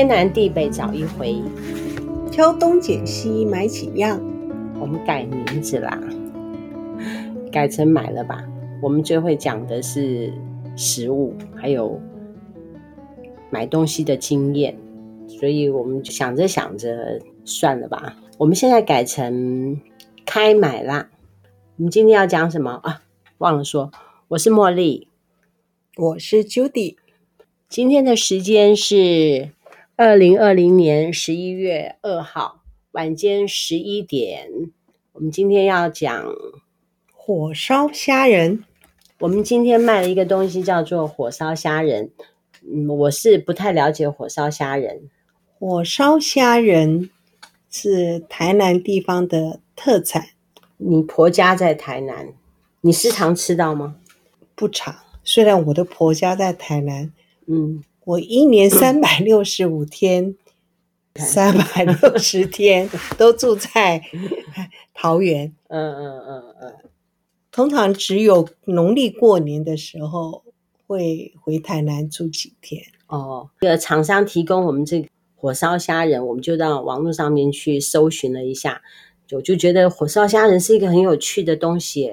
天南地北找一回，挑东拣西买几样。我们改名字啦，改成买了吧。我们最会讲的是食物，还有买东西的经验，所以我们想着想着算了吧。我们现在改成开买啦。我们今天要讲什么啊？忘了说，我是茉莉，我是 Judy。今天的时间是二零二零年十一月二号晚间十一点。我们今天要讲火烧虾仁。我们今天卖了一个东西，叫做火烧虾仁。嗯，我是不太了解火烧虾仁。火烧虾仁是台南地方的特产。你婆家在台南，你时常吃到吗？不常。虽然我的婆家在台南，嗯，我一年三百六十五天，三百六十天 都住在桃园。嗯嗯嗯嗯。通常只有农历过年的时候会回台南住几天。哦，这个厂商提供我们这个火烧虾仁，我们就到网络上面去搜寻了一下，就就觉得火烧虾仁是一个很有趣的东西。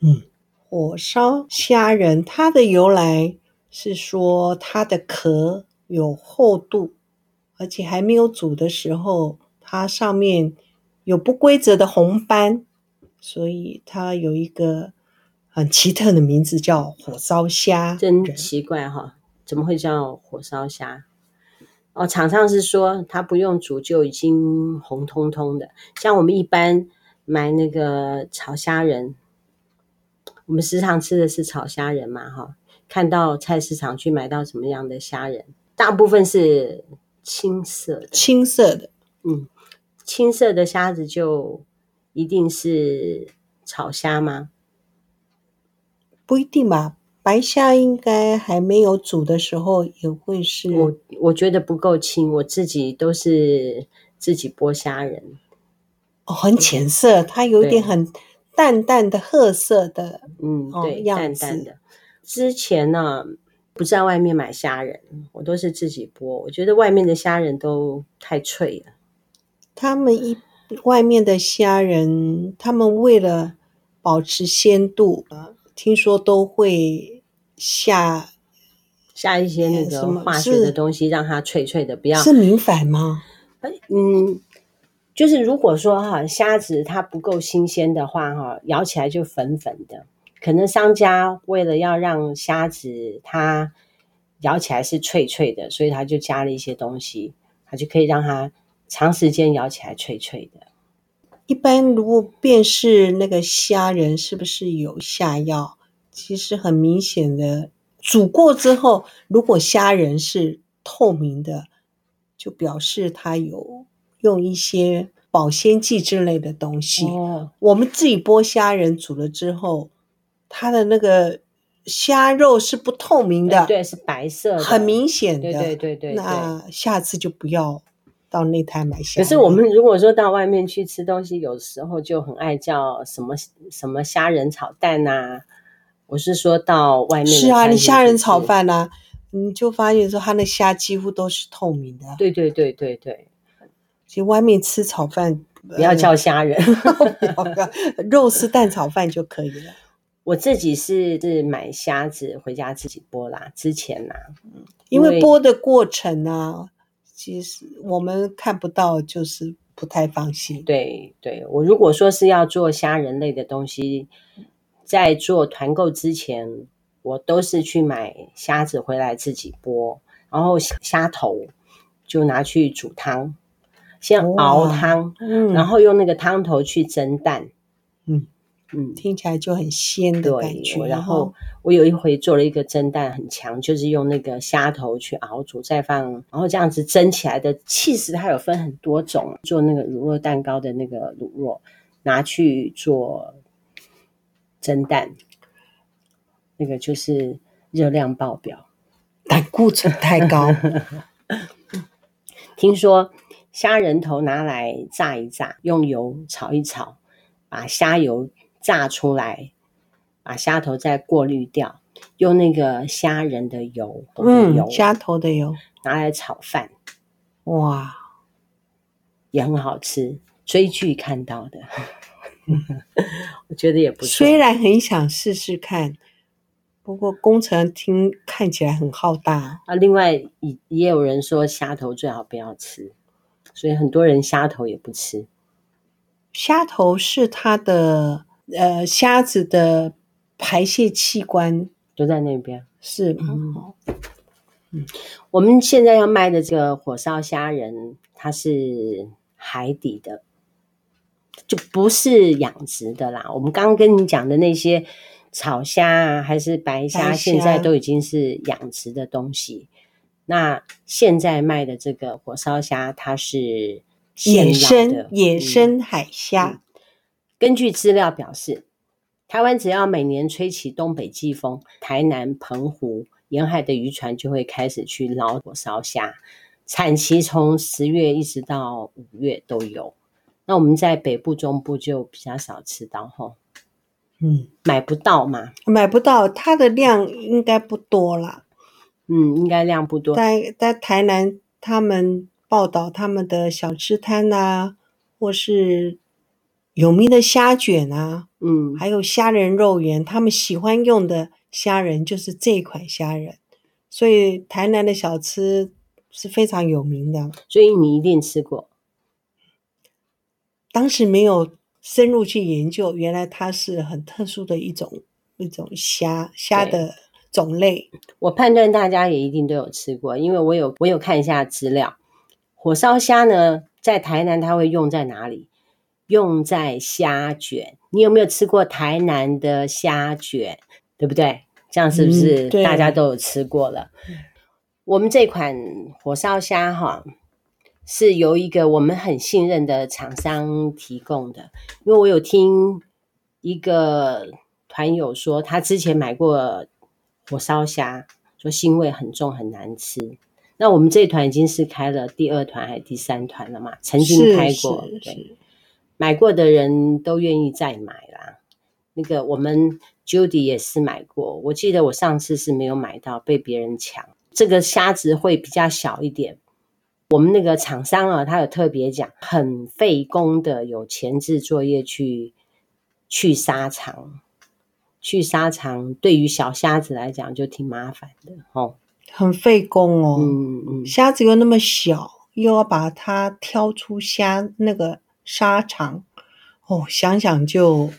嗯，火烧虾仁它的由来是说它的壳有厚度，而且还没有煮的时候，它上面有不规则的红斑。所以它有一个很奇特的名字，叫火烧虾。真奇怪哈，怎么会叫火烧虾？哦，厂商是说它不用煮就已经红彤彤的，像我们一般买那个炒虾仁，我们时常吃的是炒虾仁嘛哈。看到菜市场去买到什么样的虾仁，大部分是青色的，青色的，嗯，青色的虾子就。一定是炒虾吗？不一定吧，白虾应该还没有煮的时候也会是。我我觉得不够青，我自己都是自己剥虾仁。哦，很浅色，它有一点很淡淡的褐色的，嗯，对，淡淡的。之前呢，不在外面买虾仁，我都是自己剥。我觉得外面的虾仁都太脆了。他们一。外面的虾仁，他们为了保持鲜度，听说都会下下一些那个化学的东西，让它脆脆的，不要是明矾吗？嗯，就是如果说哈虾子它不够新鲜的话哈，咬起来就粉粉的，可能商家为了要让虾子它咬起来是脆脆的，所以他就加了一些东西，它就可以让它。长时间咬起来脆脆的。一般如果辨识那个虾仁是不是有下药，其实很明显的，煮过之后，如果虾仁是透明的，就表示它有用一些保鲜剂之类的东西。哦，我们自己剥虾仁煮了之后，它的那个虾肉是不透明的，对，是白色的，很明显的。对对对对，那下次就不要。到那摊买虾，可是我们如果说到外面去吃东西，有时候就很爱叫什么什么虾仁炒蛋呐、啊。我是说到外面是啊，你虾仁炒饭呐、啊，你就发现说它那虾几乎都是透明的。对对对对对，其实外面吃炒饭不要叫虾仁，肉丝蛋炒饭就可以了。我自己是是买虾子回家自己剥啦，之前呐，因为剥的过程啊。其实我们看不到，就是不太放心。对对，我如果说是要做虾仁类的东西，在做团购之前，我都是去买虾子回来自己剥，然后虾头就拿去煮汤，先熬汤，嗯，然后用那个汤头去蒸蛋，嗯。嗯，听起来就很鲜的感觉。然后我有一回做了一个蒸蛋很强，就是用那个虾头去熬煮，再放，然后这样子蒸起来的其实，它有分很多种。做那个乳酪蛋糕的那个乳酪，拿去做蒸蛋，那个就是热量爆表，胆固醇太高。听说虾仁头拿来炸一炸，用油炒一炒，把虾油。炸出来，把虾头再过滤掉，用那个虾仁的油，嗯，虾头的油拿来炒饭，哇，也很好吃。追剧看到的，我觉得也不错。虽然很想试试看，不过工程听看起来很浩大啊。另外，也也有人说虾头最好不要吃，所以很多人虾头也不吃。虾头是它的呃虾子的排泄器官都在那边，是？嗯，嗯，我们现在要卖的这个火烧虾仁，它是海底的。就不是养殖的啦。我们刚刚跟你讲的那些草虾啊，还是白虾，白虾现在都已经是养殖的东西。那现在卖的这个火烧虾，它是野生野生海虾。嗯。根据资料表示，台湾只要每年吹起东北季风，台南、澎湖沿海的渔船就会开始去捞火烧虾，产期从十月一直到五月都有。那我们在北部、中部就比较少吃到吼，嗯，买不到嘛，买不到，它的量应该不多啦，嗯，应该量不多。在在台南，他们报道他们的小吃摊啊，或是有名的虾卷啊，嗯，还有虾仁肉圆，他们喜欢用的虾仁就是这款虾仁，所以台南的小吃是非常有名的，所以你一定吃过。当时没有深入去研究，原来它是很特殊的一种一种虾虾的种类。我判断大家也一定都有吃过，因为我有我有看一下资料。火烧虾呢，在台南它会用在哪里？用在虾卷。你有没有吃过台南的虾卷？对不对？这样是不是大家都有吃过了？嗯、我们这款火烧虾哈。是由一个我们很信任的厂商提供的，因为我有听一个团友说，他之前买过火烧虾，说腥味很重，很难吃。那我们这团已经是开了第二团还是第三团了嘛？曾经开过，对，买过的人都愿意再买啦。那个我们 Judy 也是买过，我记得我上次是没有买到，被别人抢。这个虾子会比较小一点。我们那个厂商啊，他有特别讲，很费工的，有前置作业去去沙场，去沙场，对于小虾子来讲就挺麻烦的哦，很费工哦。嗯嗯，虾子又那么小，又要把它挑出虾那个沙场，哦，想想就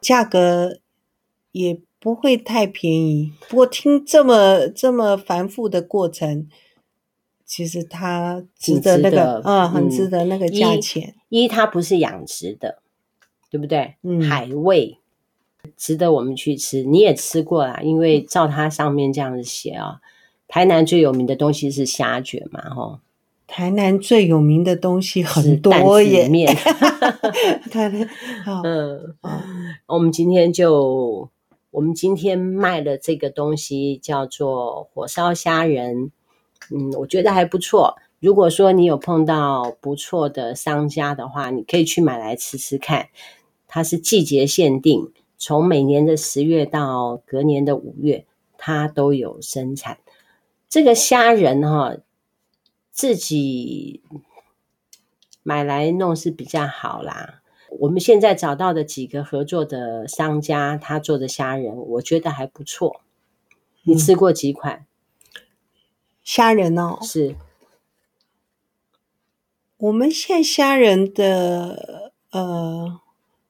价格也不会太便宜。不过听这么这么繁复的过程。其实它值得那个，嗯，嗯，很值得那个价钱。一，它不是养殖的，对不对？嗯，海味值得我们去吃。你也吃过啦，因为照它上面这样子写啊，台南最有名的东西是虾卷嘛，吼。台南最有名的东西很多耶，面。台南，嗯，我们今天就，我们今天卖的这个东西叫做火烧虾仁。嗯，我觉得还不错。如果说你有碰到不错的商家的话，你可以去买来吃吃看。它是季节限定，从每年的十月到隔年的五月，它都有生产。这个虾仁哈，自己买来弄是比较好啦。我们现在找到的几个合作的商家，他做的虾仁，我觉得还不错。你吃过几款？嗯虾仁哦，是我们现在虾仁的呃，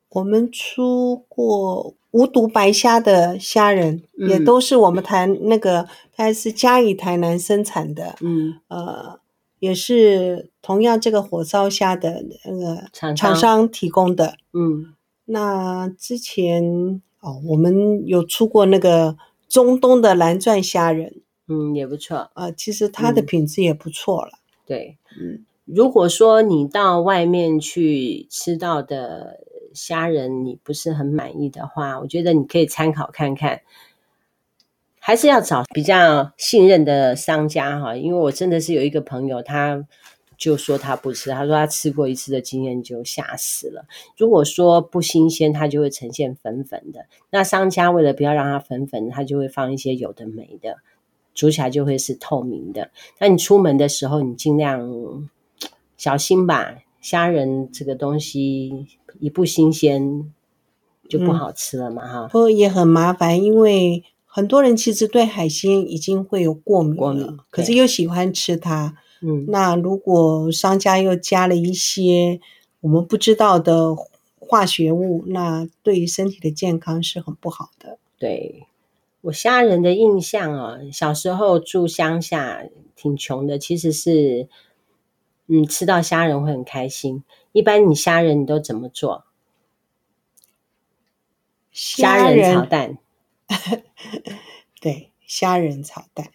我们出过无毒白虾的虾仁，嗯，也都是我们台那个，它是嘉义台南生产的，嗯，呃，也是同样这个火烧虾的那个厂商提供的，嗯，那之前哦，我们有出过那个中东的蓝钻虾仁。嗯，也不错啊、呃。其实它的品质也不错了、嗯。对，嗯，如果说你到外面去吃到的虾仁你不是很满意的话，我觉得你可以参考看看，还是要找比较信任的商家哈。因为我真的是有一个朋友，他就说他不吃，他说他吃过一次的经验就吓死了。如果说不新鲜，它就会呈现粉粉的。那商家为了不要让它粉粉，他就会放一些有的没的。煮起来就会是透明的。那你出门的时候，你尽量小心吧。虾仁这个东西一不新鲜就不好吃了嘛，哈、嗯。也很麻烦，因为很多人其实对海鲜已经会有过敏了，过敏，可是又喜欢吃它。嗯，那如果商家又加了一些我们不知道的化学物，那对于身体的健康是很不好的。对，我虾仁的印象啊，小时候住乡下，挺穷的，其实是。嗯，吃到虾仁会很开心。一般你虾仁你都怎么做？虾仁炒蛋。对，虾仁炒蛋。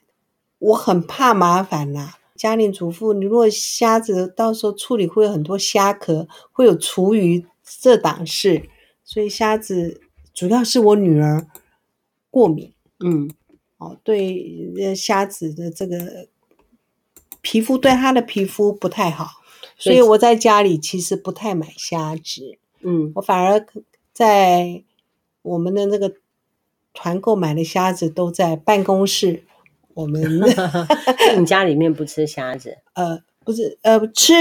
我很怕麻烦呐、啊，家庭主妇，你如果虾子到时候处理会有很多虾壳，会有厨余这档事，所以虾子主要是我女儿过敏。嗯，哦，对，虾子的这个。皮肤对他的皮肤不太好，所以我在家里其实不太买虾子。嗯，我反而在我们的那个团购买的虾子都在办公室。我们 你家里面不吃虾子？呃，不是，呃，吃，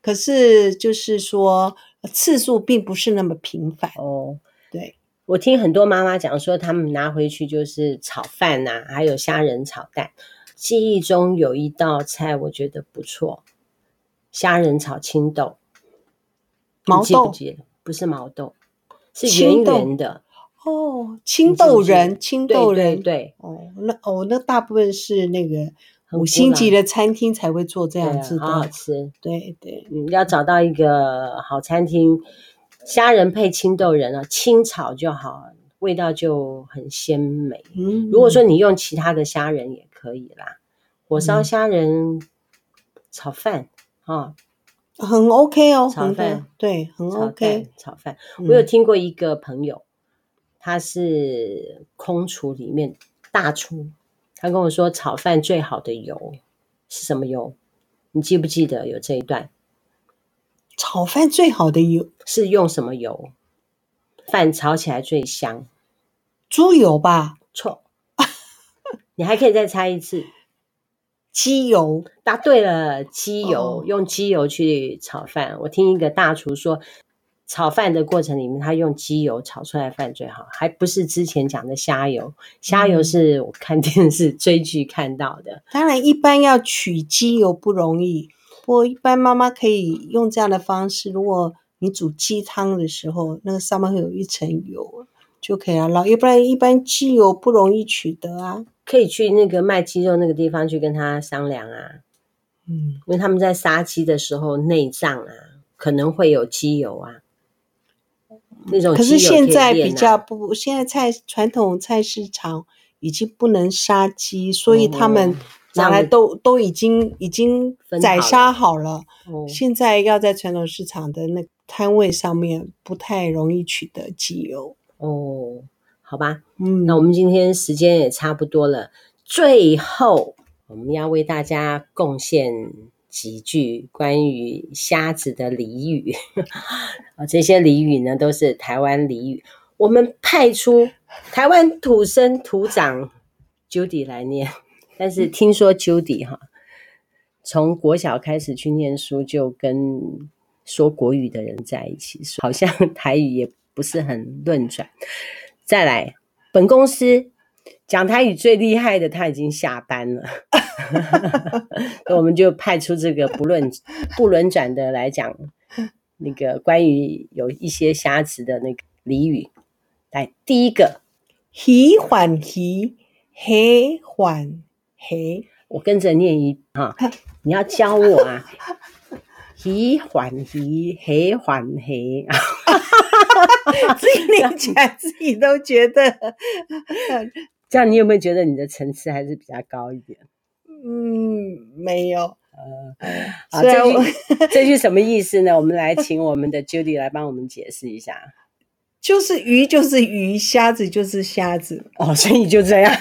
可是就是说次数并不是那么频繁。哦，对，我听很多妈妈讲说，他们拿回去就是炒饭呐、啊，还有虾仁炒蛋。记忆中有一道菜，我觉得不错，虾仁炒青豆。毛豆？不是毛豆，是圆圆的。哦，青豆仁，青豆仁，对，对，对。哦，那哦，那大部分是那个五星级的餐厅才会做这样子的，好好吃。对对，嗯，要找到一个好餐厅，虾仁配青豆仁啊，清炒就好，味道就很鲜美。嗯，如果说你用其他的虾仁也。可以啦，火烧虾仁炒饭啊，很 OK 哦。炒饭对，很 OK。炒饭，我有听过一个朋友，他是空厨里面大厨，他跟我说炒饭最好的油是什么油？你记不记得有这一段？炒饭最好的油是用什么油？饭炒起来最香？猪油吧？错。你还可以再猜一次，鸡油。答对了，鸡油，用鸡油去炒饭。我听一个大厨说，炒饭的过程里面，他用鸡油炒出来饭最好，还不是之前讲的虾油。虾油是我看电视追剧看到的。当然，一般要取鸡油不容易，不过一般妈妈可以用这样的方式。如果你煮鸡汤的时候，那个上面会有一层油就可以了。要不然一般鸡油不容易取得啊。可以去那个卖鸡肉那个地方去跟他商量啊，嗯，因为他们在杀鸡的时候内脏啊可能会有鸡油啊，那种可是现在比较不，现在菜传统菜市场已经不能杀鸡，所以他们拿来都都已经已经宰杀好了。哦，现在要在传统市场的那摊位上面不太容易取得鸡油哦。好吧，嗯，那我们今天时间也差不多了，最后我们要为大家贡献几句关于虾子的俚语 啊，这些俚语呢都是台湾俚语，我们派出台湾土生土长 Judy 来念，但是听说 Judy 哈，从国小开始去念书就跟说国语的人在一起，好像 台语也不是很轮转。再来，本公司讲台语最厉害的他已经下班了，那我们就派出这个不论不轮转的来讲那个关于有一些瑕疵的那个俚语。来，第一个，喜欢喜，黑欢黑，我跟着念一哈，你要教我啊，喜欢喜，黑欢黑。自己念起来，自己都觉得这样。你有没有觉得你的层次还是比较高一点？嗯，没有。呃，好，这句这句什么意思呢？我们来请我们的 Judy 来帮我们解释一下。就是鱼就是鱼，虾子就是虾子。哦，所以就这样。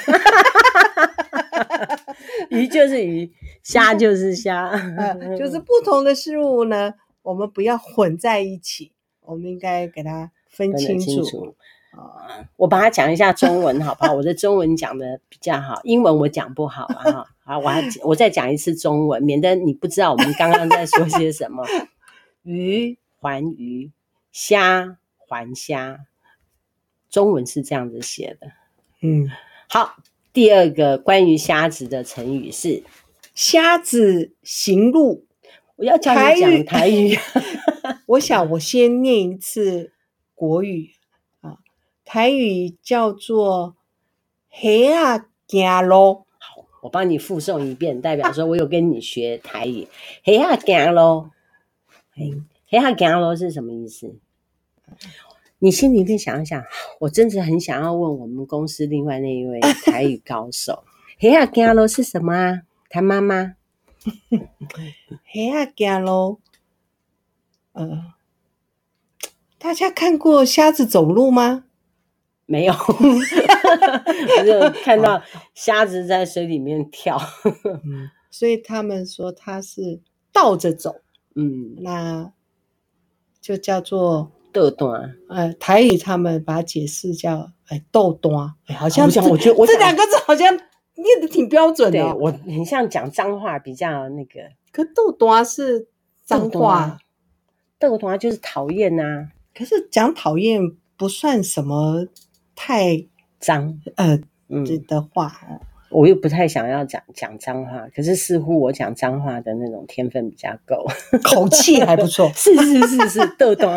鱼就是鱼，虾就是虾。呃，就是不同的事物呢，我们不要混在一起。我们应该给它分清楚，我帮他讲一下中文，好不好？我的中文讲的比较好，英文我讲不好啊。哈，好，我还我再讲一次中文，免得你不知道我们刚刚在说些什么。鱼还鱼，虾还虾，中文是这样子写的。嗯，好，第二个关于虾子的成语是“虾子行路”。我要教你讲台语。台语 我想我先念一次国语。台语叫做“虾仔行路”，好，我帮你复诵一遍，代表说我有跟你学台语。虾仔行路，虾仔行路是什么意思？你心里面想一想，我真的很想要问我们公司另外那一位 台语高手，虾仔行路是什么啊？他妈妈，虾仔行路，呃，大家看过瞎子走路吗？没有，我就看到虾子在水里面跳，嗯，所以他们说它是倒着走，嗯，那就叫做豆端，呃，台语他们把它解释叫哎豆端，哎，好像这我觉得我这两个字好像念的挺标准的，我很像讲脏话比较那个，可豆端是脏话，豆端就是讨厌呐，可是讲讨厌不算什么。太脏，呃，嗯，的话，我又不太想要讲讲脏话，可是似乎我讲脏话的那种天分比较够，口气还不错，是是是是，豆豆，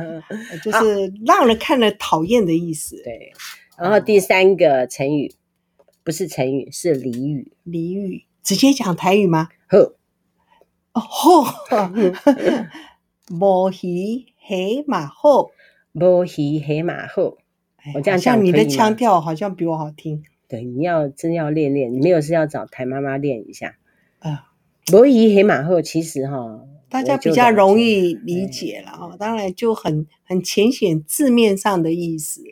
就是让人看了讨厌的意思。对，然后第三个成语不是成语，是俚语。俚语。直接讲台语吗？呵，哦吼，无鱼黑马后，无鱼黑马好。我这样讲，像你的腔调好像比我好听。对，你要真要练练，你没有事要找台妈妈练一下啊。罗伊黑马后其实哈，大家比较容易理解了啊。当然就很很浅显字面上的意思，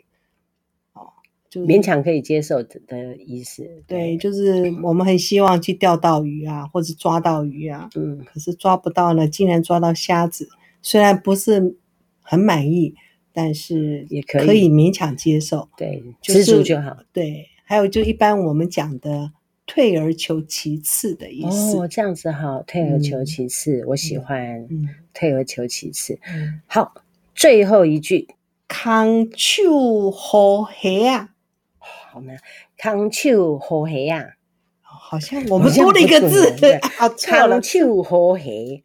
哦，就勉强可以接受的的意思。对，就是我们很希望去钓到鱼啊，或者抓到鱼啊，嗯，可是抓不到呢，竟然抓到虾子，虽然不是很满意。但是也可以可以勉强接受，对，知足就好。对，还有就一般我们讲的退而求其次的意思。哦，这样子好，退而求其次，嗯、我喜欢。嗯，退而求其次。嗯，好，最后一句，康丘好黑啊，好难，康丘好黑啊，好像我们多了一个字，啊，康丘好黑。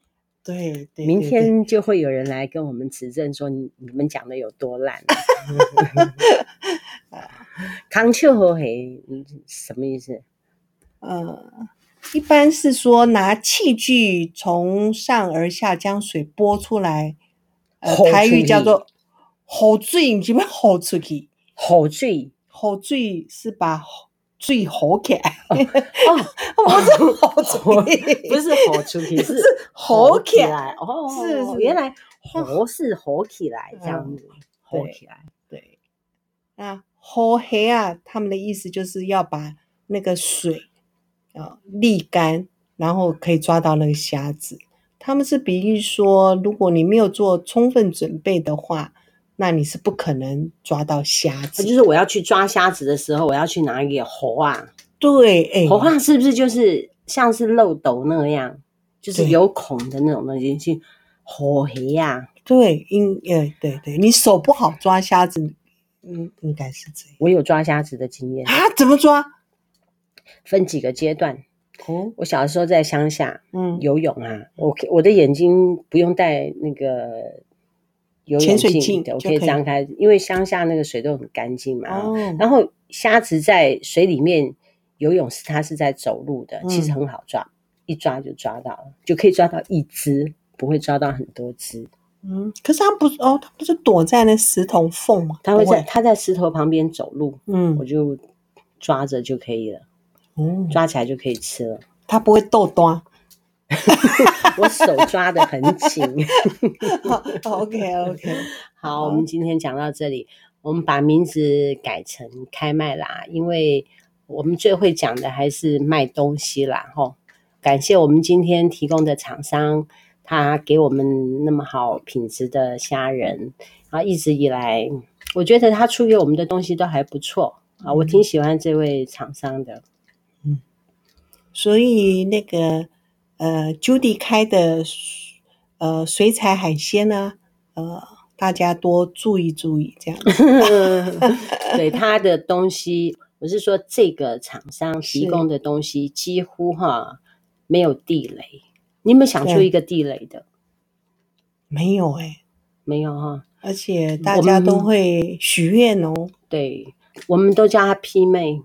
对，对，对，明天就会有人来跟我们指正说你你们讲的有多烂。康丘和黑，什么意思？呃，一般是说拿器具从上而下将水拨出来，呃，台语叫做“好水”，你这边“好出去”，“好水”，“好水”是把。最好看哦，不是好出去，不 是好出去，是好起来哦。是原来好是好起来这样子，好起来。对，那好黑啊，他们的意思就是要把那个水啊沥干，然后可以抓到那个虾子。他们是比喻说，如果你没有做充分准备的话。那你是不可能抓到虾子，就是我要去抓虾子的时候，我要去拿一个壶啊。对，哎、欸，壶啊，是不是就是像是漏斗那样，就是有孔的那种东西去壶黑呀？对，应，呃，对对，你手不好抓虾子，嗯，应该是这样。我有抓虾子的经验啊？怎么抓？分几个阶段。哦，我小的时候在乡下，嗯，游泳啊，我我的眼睛不用戴那个。游泳镜，我可以张开，因为乡下那个水都很干净嘛。哦。然后虾子在水里面游泳是，它是在走路的，其实很好抓，嗯、一抓就抓到了，就可以抓到一只，不会抓到很多只。嗯，可是它不是哦，它不是躲在那石头缝吗？它会在它在石头旁边走路，嗯，我就抓着就可以了。嗯，抓起来就可以吃了。它不会逗端。我手抓的很紧。OK OK，好，我们今天讲到这里，我们把名字改成开麦啦，因为我们最会讲的还是卖东西啦。吼，感谢我们今天提供的厂商，他给我们那么好品质的虾仁，啊一直以来我觉得他出给我们的东西都还不错啊，我挺喜欢这位厂商的。嗯，所以那个呃，Judy 开的呃水彩海鲜呢，呃，大家多注意注意这样。对他的东西，我是说这个厂商提供的东西几乎哈没有地雷。你有没有想出一个地雷的？没有哎、欸，没有哈。而且大家都会许愿哦。对，我们都叫她 P 妹，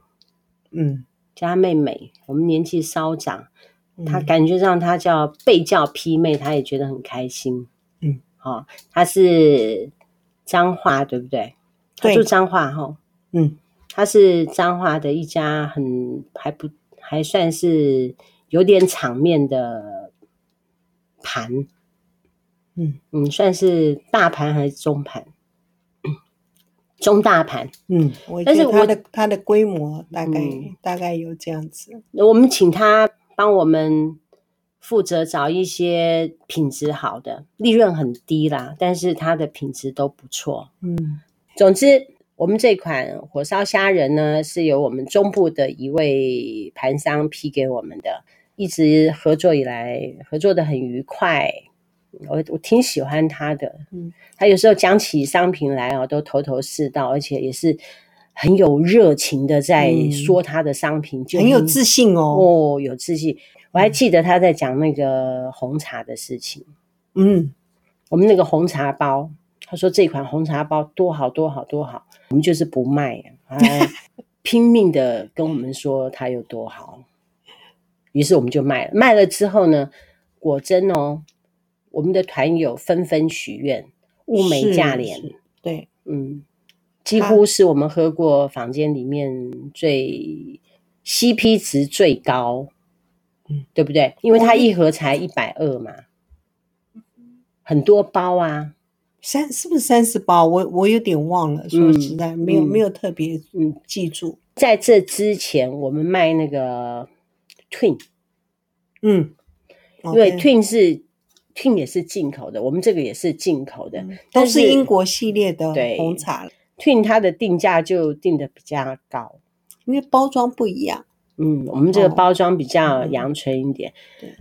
嗯，叫她妹妹。我们年纪稍长，她感觉上他叫被叫 P 妹，他也觉得很开心。嗯，好，他是彰化，对不对？对，住彰化哈。嗯，他是彰化的一家很还不还算是有点场面的盘。嗯嗯，算是大盘还是中盘？中大盘。嗯，但是它的它的规模大概、嗯、大概有这样子。我们请他帮我们负责找一些品质好的，利润很低啦，但是它的品质都不错。嗯，总之，我们这款火烧虾仁呢，是由我们中部的一位盘商批给我们的，一直合作以来，合作得很愉快。我我挺喜欢他的，嗯，他有时候讲起商品来哦，都头头是道，而且也是很有热情的在说他的商品，嗯、就很，有自信哦，哦，有自信。我还记得他在讲那个红茶的事情，嗯，我们那个红茶包，他说这款红茶包多好多好多好，我们就是不卖，啊，拼命的跟我们说它有多好，于是我们就卖了，卖了之后呢，果真哦。我们的团友纷纷许愿，物美价廉，对，嗯，几乎是我们喝过房间里面最 CP 值最高，嗯，对不对？因为它一盒才一百二嘛，很多包啊，三是不是三十包？我我有点忘了，说实在、嗯、没有没有特别嗯记住。在这之前，我们卖那个 Twin，嗯，因为 Twin 是。Twin 也是进口的，我们这个也是进口的，嗯、都是英国系列的红茶。Twin 它的定价就定的比较高，因为包装不一样。嗯，我们这个包装比较阳春一点。对，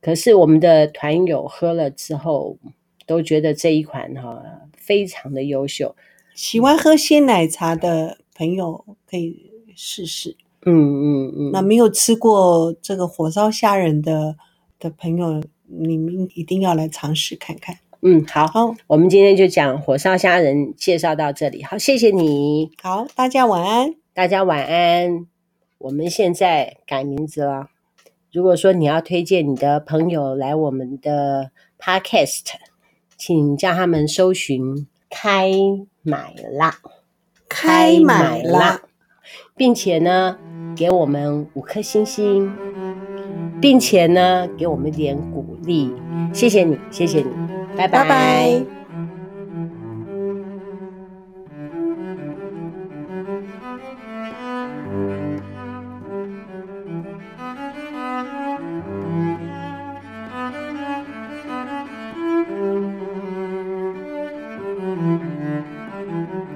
可是我们的团友喝了之后，都觉得这一款哈非常的优秀。喜欢喝鲜奶茶的朋友可以试试。嗯嗯嗯。那没有吃过这个火烧虾仁的的朋友。你们一定要来尝试看看。嗯，好，好，我们今天就讲火烧虾仁，介绍到这里。好，谢谢你。好，大家晚安。大家晚安。我们现在改名字了。如果说你要推荐你的朋友来我们的 Podcast，请叫他们搜寻“开买啦”，开买啦，并且呢，给我们五颗星星。并且呢，给我们点鼓励，谢谢你，谢谢你，拜拜。